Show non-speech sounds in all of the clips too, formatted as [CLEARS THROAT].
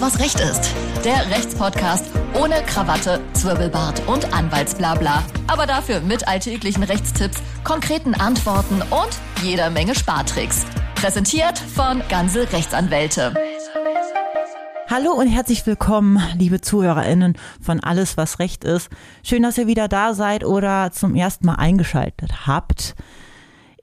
Was Recht ist. Der Rechtspodcast ohne Krawatte, Zwirbelbart und Anwaltsblabla. Aber dafür mit alltäglichen Rechtstipps, konkreten Antworten und jeder Menge Spartricks. Präsentiert von Ganze Rechtsanwälte. Hallo und herzlich willkommen, liebe ZuhörerInnen von Alles, was Recht ist. Schön, dass ihr wieder da seid oder zum ersten Mal eingeschaltet habt.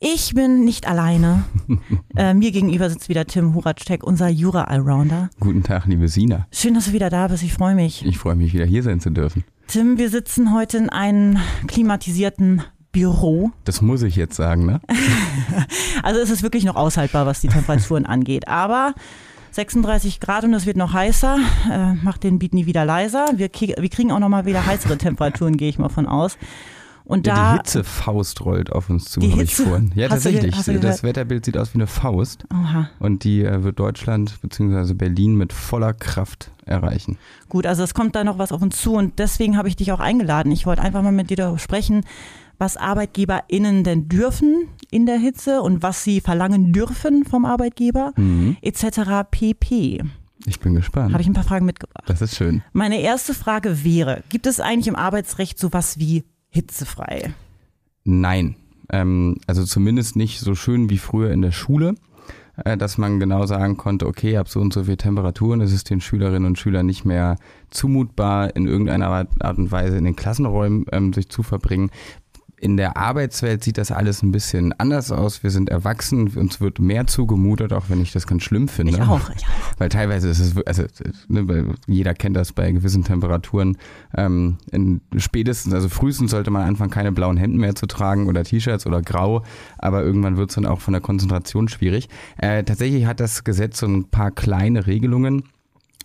Ich bin nicht alleine. [LAUGHS] äh, mir gegenüber sitzt wieder Tim Huracek, unser Jura-Allrounder. Guten Tag, liebe Sina. Schön, dass du wieder da bist. Ich freue mich. Ich freue mich, wieder hier sein zu dürfen. Tim, wir sitzen heute in einem klimatisierten Büro. Das muss ich jetzt sagen, ne? [LAUGHS] also es ist wirklich noch aushaltbar, was die Temperaturen [LAUGHS] angeht. Aber 36 Grad und es wird noch heißer. Äh, macht den Beat nie wieder leiser. Wir, wir kriegen auch noch mal wieder heißere Temperaturen, gehe ich mal von aus. Und ja, da, die Hitzefaust rollt auf uns zu, habe ich vorhin. Ja, tatsächlich. Du, das Wetterbild sieht aus wie eine Faust. Oha. Und die äh, wird Deutschland bzw. Berlin mit voller Kraft erreichen. Gut, also es kommt da noch was auf uns zu und deswegen habe ich dich auch eingeladen. Ich wollte einfach mal mit dir darüber sprechen, was ArbeitgeberInnen denn dürfen in der Hitze und was sie verlangen dürfen vom Arbeitgeber, mhm. etc. pp. Ich bin gespannt. Habe ich ein paar Fragen mitgebracht. Das ist schön. Meine erste Frage wäre, gibt es eigentlich im Arbeitsrecht sowas wie hitzefrei? Nein. Ähm, also zumindest nicht so schön wie früher in der Schule, äh, dass man genau sagen konnte, okay, habe so und so viel Temperaturen, es ist den Schülerinnen und Schülern nicht mehr zumutbar, in irgendeiner Art und Weise in den Klassenräumen ähm, sich zu verbringen in der Arbeitswelt sieht das alles ein bisschen anders aus. Wir sind erwachsen, uns wird mehr zugemutet, auch wenn ich das ganz schlimm finde. Ich auch, ich auch. Weil teilweise ist es, also ne, jeder kennt das bei gewissen Temperaturen. Ähm, in spätestens, also frühestens sollte man anfangen, keine blauen Hemden mehr zu tragen oder T-Shirts oder grau, aber irgendwann wird es dann auch von der Konzentration schwierig. Äh, tatsächlich hat das Gesetz so ein paar kleine Regelungen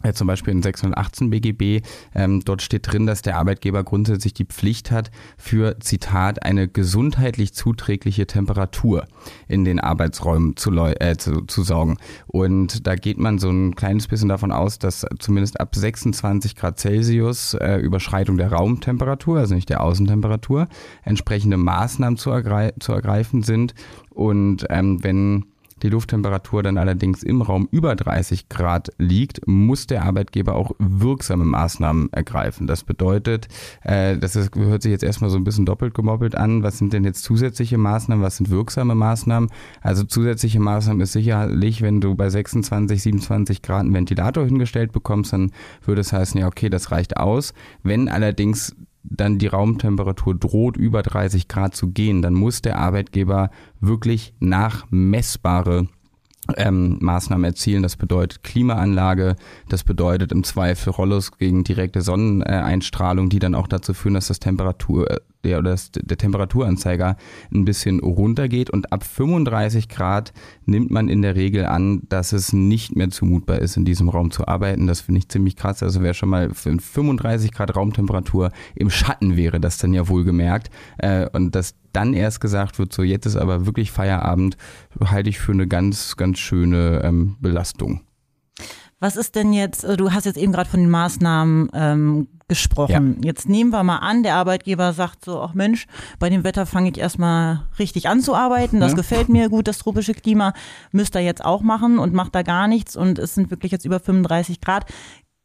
äh, zum Beispiel in 618 BGB, ähm, dort steht drin, dass der Arbeitgeber grundsätzlich die Pflicht hat, für, Zitat, eine gesundheitlich zuträgliche Temperatur in den Arbeitsräumen zu, äh, zu, zu sorgen. Und da geht man so ein kleines bisschen davon aus, dass zumindest ab 26 Grad Celsius äh, Überschreitung der Raumtemperatur, also nicht der Außentemperatur, entsprechende Maßnahmen zu, ergreif zu ergreifen sind. Und ähm, wenn die Lufttemperatur dann allerdings im Raum über 30 Grad liegt, muss der Arbeitgeber auch wirksame Maßnahmen ergreifen. Das bedeutet, äh, das ist, hört sich jetzt erstmal so ein bisschen doppelt gemoppelt an. Was sind denn jetzt zusätzliche Maßnahmen? Was sind wirksame Maßnahmen? Also zusätzliche Maßnahmen ist sicherlich, wenn du bei 26, 27 Grad einen Ventilator hingestellt bekommst, dann würde es heißen, ja, okay, das reicht aus. Wenn allerdings dann die Raumtemperatur droht, über 30 Grad zu gehen, dann muss der Arbeitgeber wirklich nachmessbare ähm, Maßnahmen erzielen. Das bedeutet Klimaanlage, das bedeutet im Zweifel Rollos gegen direkte Sonneneinstrahlung, die dann auch dazu führen, dass das Temperatur, äh, der, oder das, der Temperaturanzeiger ein bisschen runtergeht. Und ab 35 Grad nimmt man in der Regel an, dass es nicht mehr zumutbar ist, in diesem Raum zu arbeiten. Das finde ich ziemlich krass. Also wer schon mal für 35 Grad Raumtemperatur im Schatten wäre, das dann ja wohl gemerkt. Äh, und dass dann erst gesagt wird, so jetzt ist aber wirklich Feierabend, halte ich für eine ganz, ganz schöne ähm, Belastung. Was ist denn jetzt, äh, du hast jetzt eben gerade von den Maßnahmen ähm, gesprochen. Ja. Jetzt nehmen wir mal an, der Arbeitgeber sagt so, ach Mensch, bei dem Wetter fange ich erstmal richtig an zu arbeiten, das ja. gefällt mir gut, das tropische Klima, müsst ihr jetzt auch machen und macht da gar nichts und es sind wirklich jetzt über 35 Grad.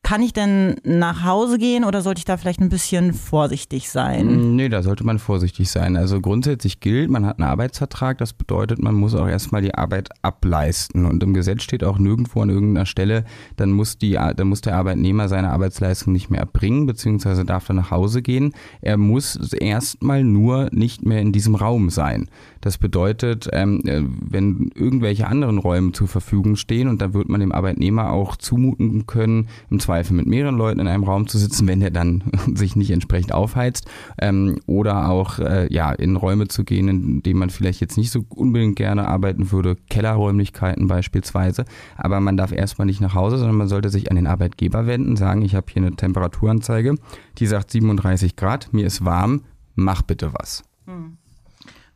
Kann ich denn nach Hause gehen oder sollte ich da vielleicht ein bisschen vorsichtig sein? Mm, nee, da sollte man vorsichtig sein. Also grundsätzlich gilt, man hat einen Arbeitsvertrag, das bedeutet, man muss auch erstmal die Arbeit ableisten. Und im Gesetz steht auch nirgendwo an irgendeiner Stelle, dann muss, die, dann muss der Arbeitnehmer seine Arbeitsleistung nicht mehr erbringen, beziehungsweise darf dann nach Hause gehen. Er muss erstmal nur nicht mehr in diesem Raum sein. Das bedeutet, ähm, äh, wenn irgendwelche anderen Räume zur Verfügung stehen und da wird man dem Arbeitnehmer auch zumuten können, im Zweifel mit mehreren Leuten in einem Raum zu sitzen, wenn der dann [LAUGHS] sich nicht entsprechend aufheizt, ähm, oder auch äh, ja in Räume zu gehen, in denen man vielleicht jetzt nicht so unbedingt gerne arbeiten würde, Kellerräumlichkeiten beispielsweise. Aber man darf erstmal nicht nach Hause, sondern man sollte sich an den Arbeitgeber wenden, sagen, ich habe hier eine Temperaturanzeige, die sagt 37 Grad, mir ist warm, mach bitte was. Hm.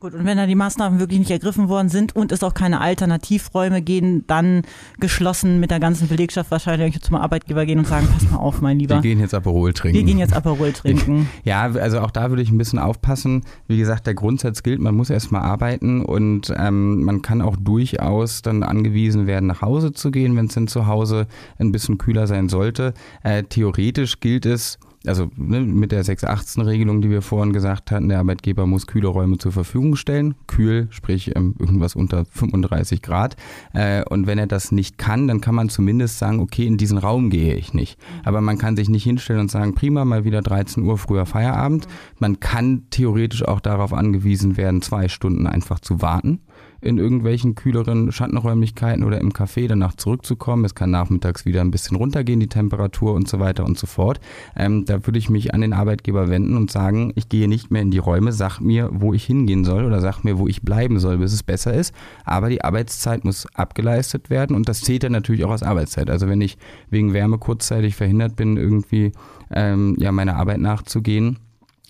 Gut, und wenn da die Maßnahmen wirklich nicht ergriffen worden sind und es auch keine Alternativräume gehen, dann geschlossen mit der ganzen Belegschaft wahrscheinlich zum Arbeitgeber gehen und sagen, pass mal auf, mein Lieber. Wir gehen jetzt Aperol trinken. Wir gehen jetzt Aperol trinken. Ja, also auch da würde ich ein bisschen aufpassen. Wie gesagt, der Grundsatz gilt, man muss erstmal arbeiten und ähm, man kann auch durchaus dann angewiesen werden, nach Hause zu gehen, wenn es denn zu Hause ein bisschen kühler sein sollte. Äh, theoretisch gilt es, also ne, mit der 618-Regelung, die wir vorhin gesagt hatten, der Arbeitgeber muss kühle Räume zur Verfügung stellen. Kühl, sprich ähm, irgendwas unter 35 Grad. Äh, und wenn er das nicht kann, dann kann man zumindest sagen, okay, in diesen Raum gehe ich nicht. Aber man kann sich nicht hinstellen und sagen, prima, mal wieder 13 Uhr früher Feierabend. Man kann theoretisch auch darauf angewiesen werden, zwei Stunden einfach zu warten in irgendwelchen kühleren Schattenräumlichkeiten oder im Café danach zurückzukommen. Es kann nachmittags wieder ein bisschen runtergehen, die Temperatur und so weiter und so fort. Ähm, da würde ich mich an den Arbeitgeber wenden und sagen, ich gehe nicht mehr in die Räume, sag mir, wo ich hingehen soll oder sag mir, wo ich bleiben soll, bis es besser ist. Aber die Arbeitszeit muss abgeleistet werden und das zählt dann natürlich auch als Arbeitszeit. Also wenn ich wegen Wärme kurzzeitig verhindert bin, irgendwie ähm, ja meiner Arbeit nachzugehen,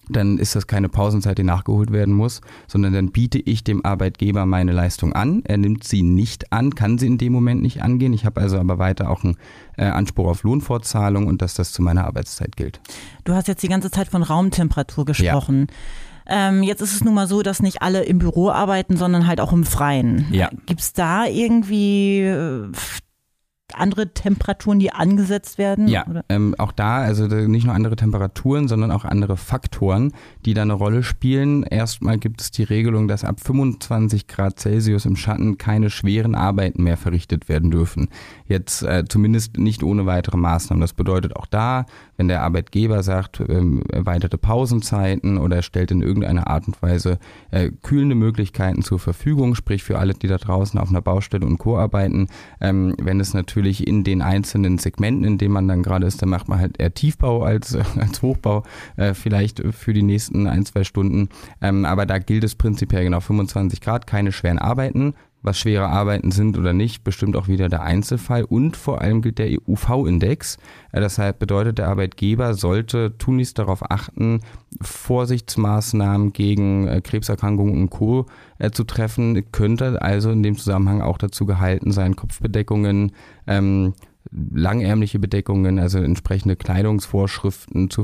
dann ist das keine Pausenzeit, die nachgeholt werden muss, sondern dann biete ich dem Arbeitgeber meine Leistung an. Er nimmt sie nicht an, kann sie in dem Moment nicht angehen. Ich habe also aber weiter auch einen äh, Anspruch auf Lohnfortzahlung und dass das zu meiner Arbeitszeit gilt. Du hast jetzt die ganze Zeit von Raumtemperatur gesprochen. Ja. Ähm, jetzt ist es nun mal so, dass nicht alle im Büro arbeiten, sondern halt auch im Freien. Ja. Gibt es da irgendwie äh, andere Temperaturen, die angesetzt werden? Ja, ähm, auch da, also nicht nur andere Temperaturen, sondern auch andere Faktoren, die da eine Rolle spielen. Erstmal gibt es die Regelung, dass ab 25 Grad Celsius im Schatten keine schweren Arbeiten mehr verrichtet werden dürfen. Jetzt äh, zumindest nicht ohne weitere Maßnahmen. Das bedeutet auch da, wenn der Arbeitgeber sagt, ähm, erweiterte Pausenzeiten oder er stellt in irgendeiner Art und Weise äh, kühlende Möglichkeiten zur Verfügung, sprich für alle, die da draußen auf einer Baustelle und Co. arbeiten, ähm, wenn es natürlich natürlich in den einzelnen Segmenten, in denen man dann gerade ist, dann macht man halt eher Tiefbau als, [LAUGHS] als Hochbau, äh, vielleicht für die nächsten ein, zwei Stunden. Ähm, aber da gilt es prinzipiell genau 25 Grad, keine schweren Arbeiten, was schwere Arbeiten sind oder nicht, bestimmt auch wieder der Einzelfall. Und vor allem gilt der UV-Index. Äh, deshalb bedeutet, der Arbeitgeber sollte tunlichst darauf achten, Vorsichtsmaßnahmen gegen äh, Krebserkrankungen und Co. Äh, zu treffen. Könnte also in dem Zusammenhang auch dazu gehalten sein, Kopfbedeckungen ähm, langärmliche Bedeckungen, also entsprechende Kleidungsvorschriften zu,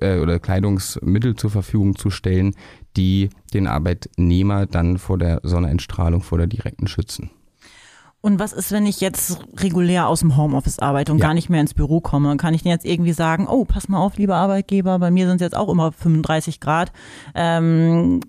äh, oder Kleidungsmittel zur Verfügung zu stellen, die den Arbeitnehmer dann vor der Sonnenentstrahlung, vor der direkten schützen. Und was ist, wenn ich jetzt regulär aus dem Homeoffice arbeite und ja. gar nicht mehr ins Büro komme? Kann ich denn jetzt irgendwie sagen, oh, pass mal auf, lieber Arbeitgeber, bei mir sind es jetzt auch immer 35 Grad. Ähm,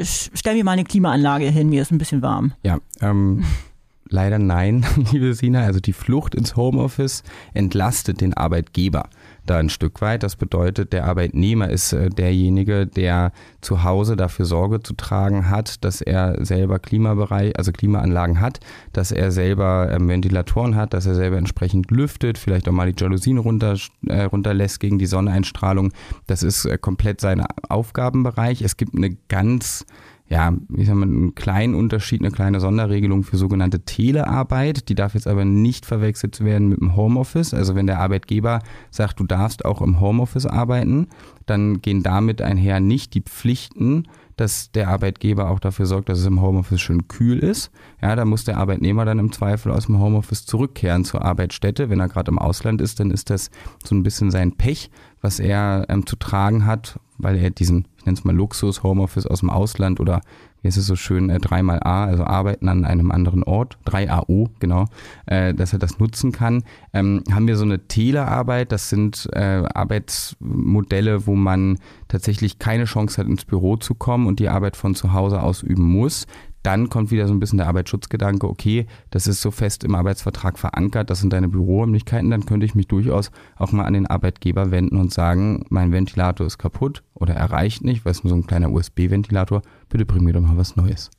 stell mir mal eine Klimaanlage hin, mir ist ein bisschen warm. Ja, ähm, [LAUGHS] leider nein, [LAUGHS] liebe Sina. Also die Flucht ins Homeoffice entlastet den Arbeitgeber da ein Stück weit. Das bedeutet, der Arbeitnehmer ist äh, derjenige, der zu Hause dafür Sorge zu tragen hat, dass er selber Klimabereich, also Klimaanlagen hat, dass er selber ähm, Ventilatoren hat, dass er selber entsprechend lüftet, vielleicht auch mal die Jalousien runter, äh, runterlässt gegen die Sonneneinstrahlung. Das ist äh, komplett sein Aufgabenbereich. Es gibt eine ganz ja, ich sag mal, einen kleinen Unterschied, eine kleine Sonderregelung für sogenannte Telearbeit. Die darf jetzt aber nicht verwechselt werden mit dem Homeoffice. Also wenn der Arbeitgeber sagt, du darfst auch im Homeoffice arbeiten, dann gehen damit einher nicht die Pflichten, dass der Arbeitgeber auch dafür sorgt, dass es im Homeoffice schön kühl ist. Ja, da muss der Arbeitnehmer dann im Zweifel aus dem Homeoffice zurückkehren zur Arbeitsstätte. Wenn er gerade im Ausland ist, dann ist das so ein bisschen sein Pech, was er ähm, zu tragen hat, weil er diesen, ich nenne es mal Luxus, Homeoffice aus dem Ausland oder wie ist es so schön, äh, dreimal A, also arbeiten an einem anderen Ort, 3AO, genau, äh, dass er das nutzen kann. Ähm, haben wir so eine Telearbeit, das sind äh, Arbeitsmodelle, wo man tatsächlich keine Chance hat, ins Büro zu kommen und die Arbeit von zu Hause ausüben muss dann kommt wieder so ein bisschen der Arbeitsschutzgedanke, okay, das ist so fest im Arbeitsvertrag verankert, das sind deine Büroräumlichkeiten, dann könnte ich mich durchaus auch mal an den Arbeitgeber wenden und sagen, mein Ventilator ist kaputt oder erreicht nicht, weil es nur so ein kleiner USB-Ventilator, bitte bring mir doch mal was Neues.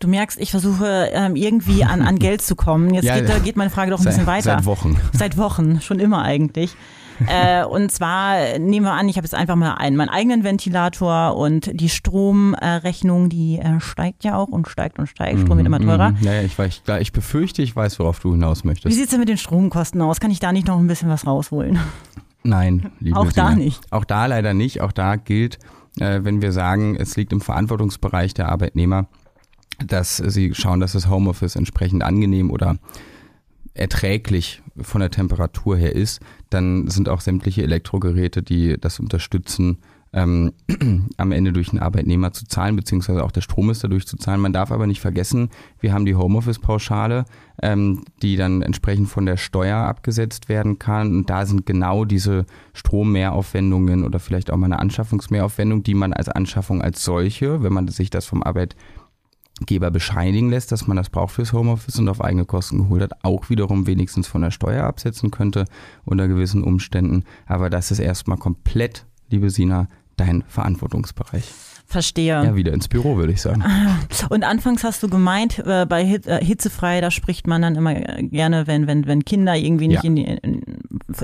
Du merkst, ich versuche ähm, irgendwie an, an [LAUGHS] Geld zu kommen. Jetzt ja, geht, geht, meine Frage doch ein seit, bisschen weiter. Seit Wochen. Seit Wochen, schon immer eigentlich äh, und zwar nehmen wir an, ich habe jetzt einfach mal einen, meinen eigenen Ventilator und die Stromrechnung, die äh, steigt ja auch und steigt und steigt. Strom wird immer teurer. Mhm. Ja, ja, ich, weiß, ich befürchte, ich weiß, worauf du hinaus möchtest. Wie sieht es denn mit den Stromkosten aus? Kann ich da nicht noch ein bisschen was rausholen? Nein, liebe Auch da Sina. nicht. Auch da leider nicht. Auch da gilt, äh, wenn wir sagen, es liegt im Verantwortungsbereich der Arbeitnehmer, dass sie schauen, dass das Homeoffice entsprechend angenehm oder erträglich von der Temperatur her ist, dann sind auch sämtliche Elektrogeräte, die das unterstützen, ähm, [CLEARS THROAT] am Ende durch den Arbeitnehmer zu zahlen, beziehungsweise auch der Strom ist dadurch zu zahlen. Man darf aber nicht vergessen, wir haben die Homeoffice-Pauschale, ähm, die dann entsprechend von der Steuer abgesetzt werden kann. Und da sind genau diese Strommehraufwendungen oder vielleicht auch mal eine Anschaffungsmehraufwendung, die man als Anschaffung als solche, wenn man sich das vom Arbeitgeber bescheinigen lässt, dass man das braucht fürs Homeoffice und auf eigene Kosten geholt hat, auch wiederum wenigstens von der Steuer absetzen könnte unter gewissen Umständen. Aber das ist erstmal komplett liebe Sina, dein Verantwortungsbereich. Verstehe. Ja, wieder ins Büro, würde ich sagen. [LAUGHS] Und anfangs hast du gemeint, äh, bei äh, Hitzefrei, da spricht man dann immer gerne, wenn, wenn, wenn Kinder irgendwie nicht ja. in, die, in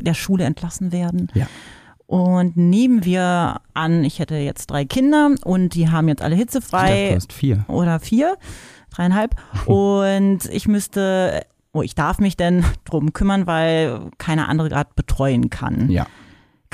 der Schule entlassen werden. Ja. Und nehmen wir an, ich hätte jetzt drei Kinder und die haben jetzt alle hitzefrei. Du hast vier. Oder vier, dreieinhalb. [LAUGHS] und ich müsste, oh, ich darf mich denn drum kümmern, weil keine andere gerade betreuen kann. Ja.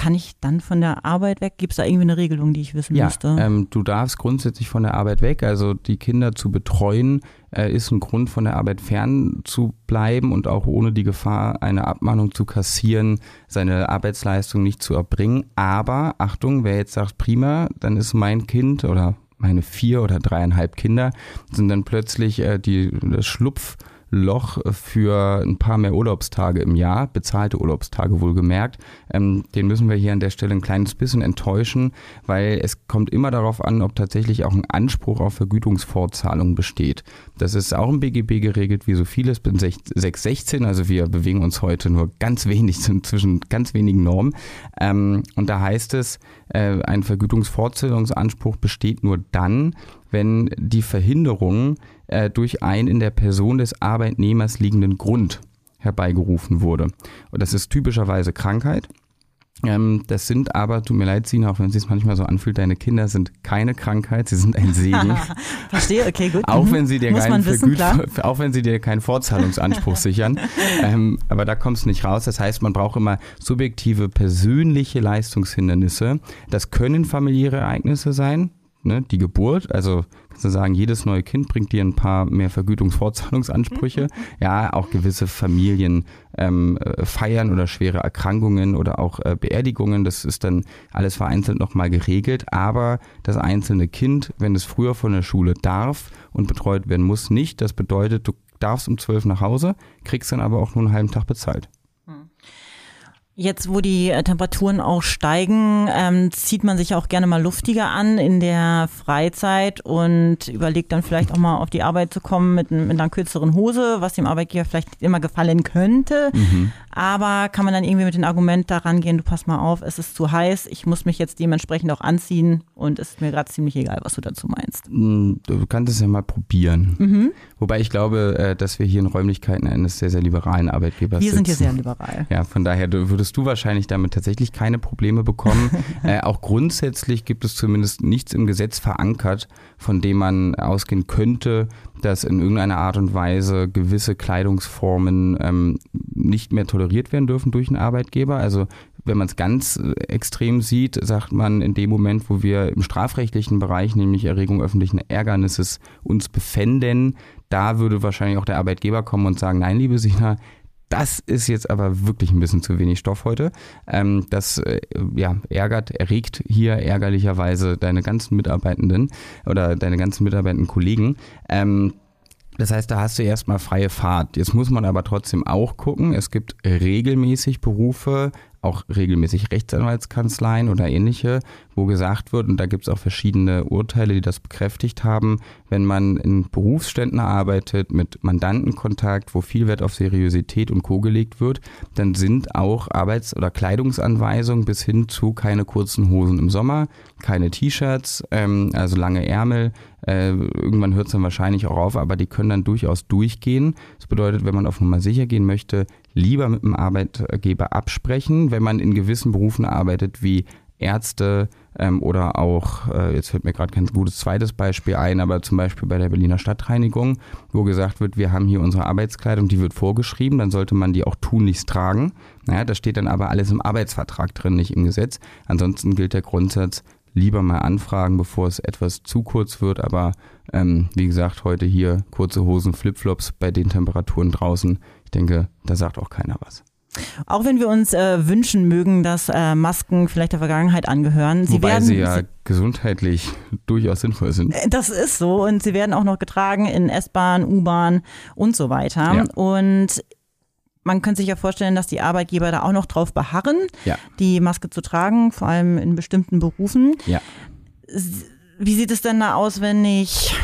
Kann ich dann von der Arbeit weg? Gibt es da irgendwie eine Regelung, die ich wissen ja, müsste? Ähm, du darfst grundsätzlich von der Arbeit weg. Also die Kinder zu betreuen, äh, ist ein Grund, von der Arbeit fern zu bleiben und auch ohne die Gefahr, eine Abmahnung zu kassieren, seine Arbeitsleistung nicht zu erbringen. Aber Achtung, wer jetzt sagt, prima, dann ist mein Kind oder meine vier oder dreieinhalb Kinder, sind dann plötzlich äh, die, das Schlupf Loch für ein paar mehr Urlaubstage im Jahr, bezahlte Urlaubstage wohlgemerkt. Ähm, den müssen wir hier an der Stelle ein kleines bisschen enttäuschen, weil es kommt immer darauf an, ob tatsächlich auch ein Anspruch auf Vergütungsfortzahlung besteht. Das ist auch im BGB geregelt, wie so vieles bin 616, also wir bewegen uns heute nur ganz wenig [LAUGHS] zwischen ganz wenigen Normen. Ähm, und da heißt es, äh, ein Vergütungsfortzahlungsanspruch besteht nur dann, wenn die Verhinderung äh, durch einen in der Person des Arbeitnehmers liegenden Grund herbeigerufen wurde. Und das ist typischerweise Krankheit. Ähm, das sind aber, tut mir leid, Sina, auch wenn es sich manchmal so anfühlt, deine Kinder sind keine Krankheit, sie sind ein Segen. [LAUGHS] Verstehe, okay, gut. auch, mhm. wenn sie dir keinen wissen, [LAUGHS] auch wenn sie dir keinen Fortzahlungsanspruch [LAUGHS] sichern. Ähm, aber da kommst du nicht raus. Das heißt, man braucht immer subjektive, persönliche Leistungshindernisse. Das können familiäre Ereignisse sein, ne, die Geburt, also kannst du sagen, jedes neue Kind bringt dir ein paar mehr Vergütungsfortzahlungsansprüche. Ja, auch gewisse Familien ähm, äh, feiern oder schwere Erkrankungen oder auch äh, Beerdigungen. Das ist dann alles vereinzelt nochmal geregelt. Aber das einzelne Kind, wenn es früher von der Schule darf und betreut werden muss, nicht. Das bedeutet, du darfst um zwölf nach Hause, kriegst dann aber auch nur einen halben Tag bezahlt. Jetzt, wo die äh, Temperaturen auch steigen, ähm, zieht man sich auch gerne mal luftiger an in der Freizeit und überlegt dann vielleicht auch mal auf die Arbeit zu kommen mit, mit einer kürzeren Hose, was dem Arbeitgeber vielleicht immer gefallen könnte. Mhm. Aber kann man dann irgendwie mit dem Argument daran gehen, du pass mal auf, es ist zu heiß, ich muss mich jetzt dementsprechend auch anziehen und es ist mir gerade ziemlich egal, was du dazu meinst. Hm, du kannst es ja mal probieren. Mhm. Wobei ich glaube, äh, dass wir hier in Räumlichkeiten eines sehr, sehr liberalen Arbeitgebers sind. Wir sind hier sehr liberal. Ja, von daher würdest wirst du wahrscheinlich damit tatsächlich keine Probleme bekommen. [LAUGHS] äh, auch grundsätzlich gibt es zumindest nichts im Gesetz verankert, von dem man ausgehen könnte, dass in irgendeiner Art und Weise gewisse Kleidungsformen ähm, nicht mehr toleriert werden dürfen durch einen Arbeitgeber. Also wenn man es ganz äh, extrem sieht, sagt man in dem Moment, wo wir im strafrechtlichen Bereich, nämlich Erregung öffentlichen Ärgernisses, uns befänden, da würde wahrscheinlich auch der Arbeitgeber kommen und sagen, nein, liebe Sina, das ist jetzt aber wirklich ein bisschen zu wenig Stoff heute. Ähm, das äh, ja, ärgert, erregt hier ärgerlicherweise deine ganzen Mitarbeitenden oder deine ganzen mitarbeitenden Kollegen. Ähm, das heißt, da hast du erstmal freie Fahrt. Jetzt muss man aber trotzdem auch gucken, es gibt regelmäßig Berufe, auch regelmäßig Rechtsanwaltskanzleien oder ähnliche, wo gesagt wird, und da gibt es auch verschiedene Urteile, die das bekräftigt haben, wenn man in Berufsständen arbeitet, mit Mandantenkontakt, wo viel Wert auf Seriosität und Co. gelegt wird, dann sind auch Arbeits- oder Kleidungsanweisungen bis hin zu keine kurzen Hosen im Sommer, keine T-Shirts, ähm, also lange Ärmel. Äh, irgendwann hört es dann wahrscheinlich auch auf, aber die können dann durchaus durchgehen. Das bedeutet, wenn man auf Nummer sicher gehen möchte, lieber mit dem Arbeitgeber absprechen, wenn man in gewissen Berufen arbeitet wie Ärzte ähm, oder auch, äh, jetzt fällt mir gerade kein gutes zweites Beispiel ein, aber zum Beispiel bei der Berliner Stadtreinigung, wo gesagt wird, wir haben hier unsere Arbeitskleidung, die wird vorgeschrieben, dann sollte man die auch tunlichst tragen. Naja, da steht dann aber alles im Arbeitsvertrag drin, nicht im Gesetz. Ansonsten gilt der Grundsatz, lieber mal anfragen, bevor es etwas zu kurz wird. Aber ähm, wie gesagt, heute hier kurze Hosen, Flipflops bei den Temperaturen draußen. Ich denke, da sagt auch keiner was. Auch wenn wir uns äh, wünschen mögen, dass äh, Masken vielleicht der Vergangenheit angehören. Sie Wobei werden, sie ja gesundheitlich durchaus sinnvoll sind. Äh, das ist so und sie werden auch noch getragen in S-Bahn, U-Bahn und so weiter. Ja. Und man könnte sich ja vorstellen, dass die Arbeitgeber da auch noch drauf beharren, ja. die Maske zu tragen, vor allem in bestimmten Berufen. Ja. Wie sieht es denn da aus, wenn ich,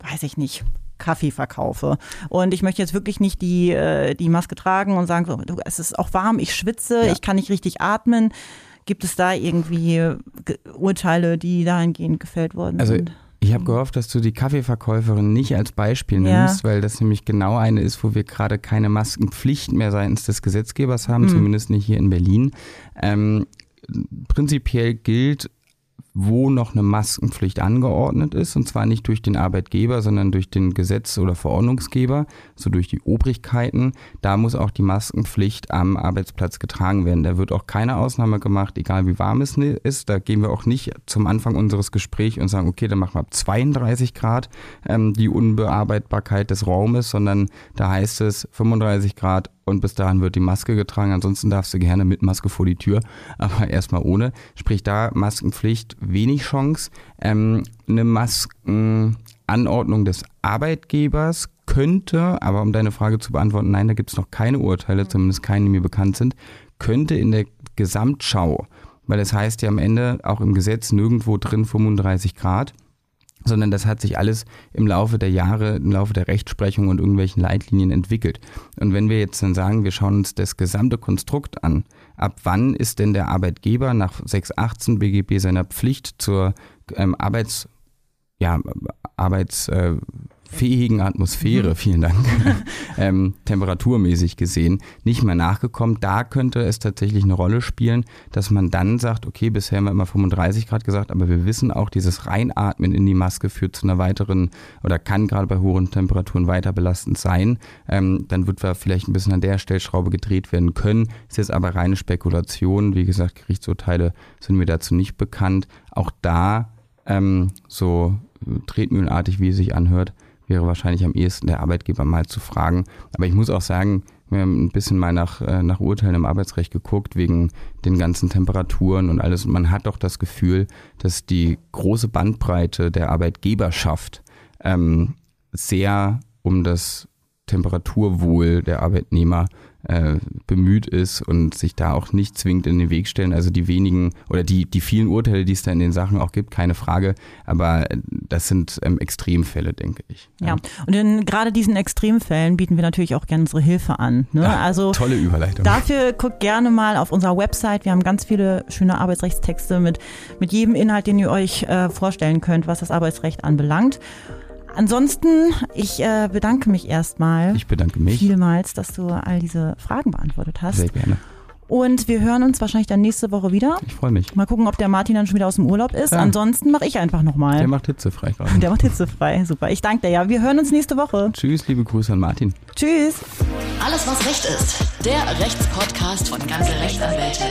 weiß ich nicht, Kaffee verkaufe. Und ich möchte jetzt wirklich nicht die, äh, die Maske tragen und sagen, so, du, es ist auch warm, ich schwitze, ja. ich kann nicht richtig atmen. Gibt es da irgendwie Urteile, die dahingehend gefällt worden also, sind? Ich habe gehofft, dass du die Kaffeeverkäuferin nicht als Beispiel nimmst, ja. weil das nämlich genau eine ist, wo wir gerade keine Maskenpflicht mehr seitens des Gesetzgebers haben, mhm. zumindest nicht hier in Berlin. Ähm, prinzipiell gilt, wo noch eine Maskenpflicht angeordnet ist, und zwar nicht durch den Arbeitgeber, sondern durch den Gesetz- oder Verordnungsgeber, so durch die Obrigkeiten. Da muss auch die Maskenpflicht am Arbeitsplatz getragen werden. Da wird auch keine Ausnahme gemacht, egal wie warm es ist. Da gehen wir auch nicht zum Anfang unseres Gesprächs und sagen, okay, dann machen wir ab 32 Grad ähm, die Unbearbeitbarkeit des Raumes, sondern da heißt es 35 Grad und bis dahin wird die Maske getragen. Ansonsten darfst du gerne mit Maske vor die Tür, aber erstmal ohne. Sprich da Maskenpflicht, wenig Chance. Ähm, eine Maskenanordnung des Arbeitgebers könnte, aber um deine Frage zu beantworten, nein, da gibt es noch keine Urteile, zumindest keine, die mir bekannt sind, könnte in der Gesamtschau, weil es das heißt ja am Ende auch im Gesetz nirgendwo drin 35 Grad, sondern das hat sich alles im Laufe der Jahre, im Laufe der Rechtsprechung und irgendwelchen Leitlinien entwickelt. Und wenn wir jetzt dann sagen, wir schauen uns das gesamte Konstrukt an, ab wann ist denn der Arbeitgeber nach 618 BGB seiner Pflicht zur ähm, Arbeits, ja, Arbeits, äh, fähigen Atmosphäre, mhm. vielen Dank, [LAUGHS] ähm, temperaturmäßig gesehen, nicht mehr nachgekommen. Da könnte es tatsächlich eine Rolle spielen, dass man dann sagt, okay, bisher haben wir immer 35 Grad gesagt, aber wir wissen auch, dieses Reinatmen in die Maske führt zu einer weiteren oder kann gerade bei hohen Temperaturen weiter belastend sein. Ähm, dann wird da vielleicht ein bisschen an der Stellschraube gedreht werden können. Ist jetzt aber reine Spekulation. Wie gesagt, Gerichtsurteile sind mir dazu nicht bekannt. Auch da ähm, so tretmühlenartig, wie es sich anhört, wäre wahrscheinlich am ehesten der Arbeitgeber mal zu fragen. Aber ich muss auch sagen, wir haben ein bisschen mal nach, äh, nach Urteilen im Arbeitsrecht geguckt, wegen den ganzen Temperaturen und alles. Und man hat doch das Gefühl, dass die große Bandbreite der Arbeitgeberschaft ähm, sehr um das Temperaturwohl der Arbeitnehmer äh, bemüht ist und sich da auch nicht zwingend in den Weg stellen. Also die wenigen oder die, die vielen Urteile, die es da in den Sachen auch gibt, keine Frage. Aber das sind ähm, Extremfälle, denke ich. Ja, ja. und in gerade diesen Extremfällen bieten wir natürlich auch gerne unsere Hilfe an. Ne? Ja, also tolle Überleitung. Dafür guckt gerne mal auf unserer Website. Wir haben ganz viele schöne Arbeitsrechtstexte mit, mit jedem Inhalt, den ihr euch äh, vorstellen könnt, was das Arbeitsrecht anbelangt. Ansonsten, ich äh, bedanke mich erstmal. Ich bedanke mich. Vielmals, dass du all diese Fragen beantwortet hast. Sehr gerne. Und wir hören uns wahrscheinlich dann nächste Woche wieder. Ich freue mich. Mal gucken, ob der Martin dann schon wieder aus dem Urlaub ist. Ja. Ansonsten mache ich einfach nochmal. Der macht hitzefrei gerade. Der macht hitzefrei, super. Ich danke dir. Ja, wir hören uns nächste Woche. Tschüss, liebe Grüße an Martin. Tschüss. Alles, was Recht ist. Der Rechtspodcast von ganze Rechtsanwälte.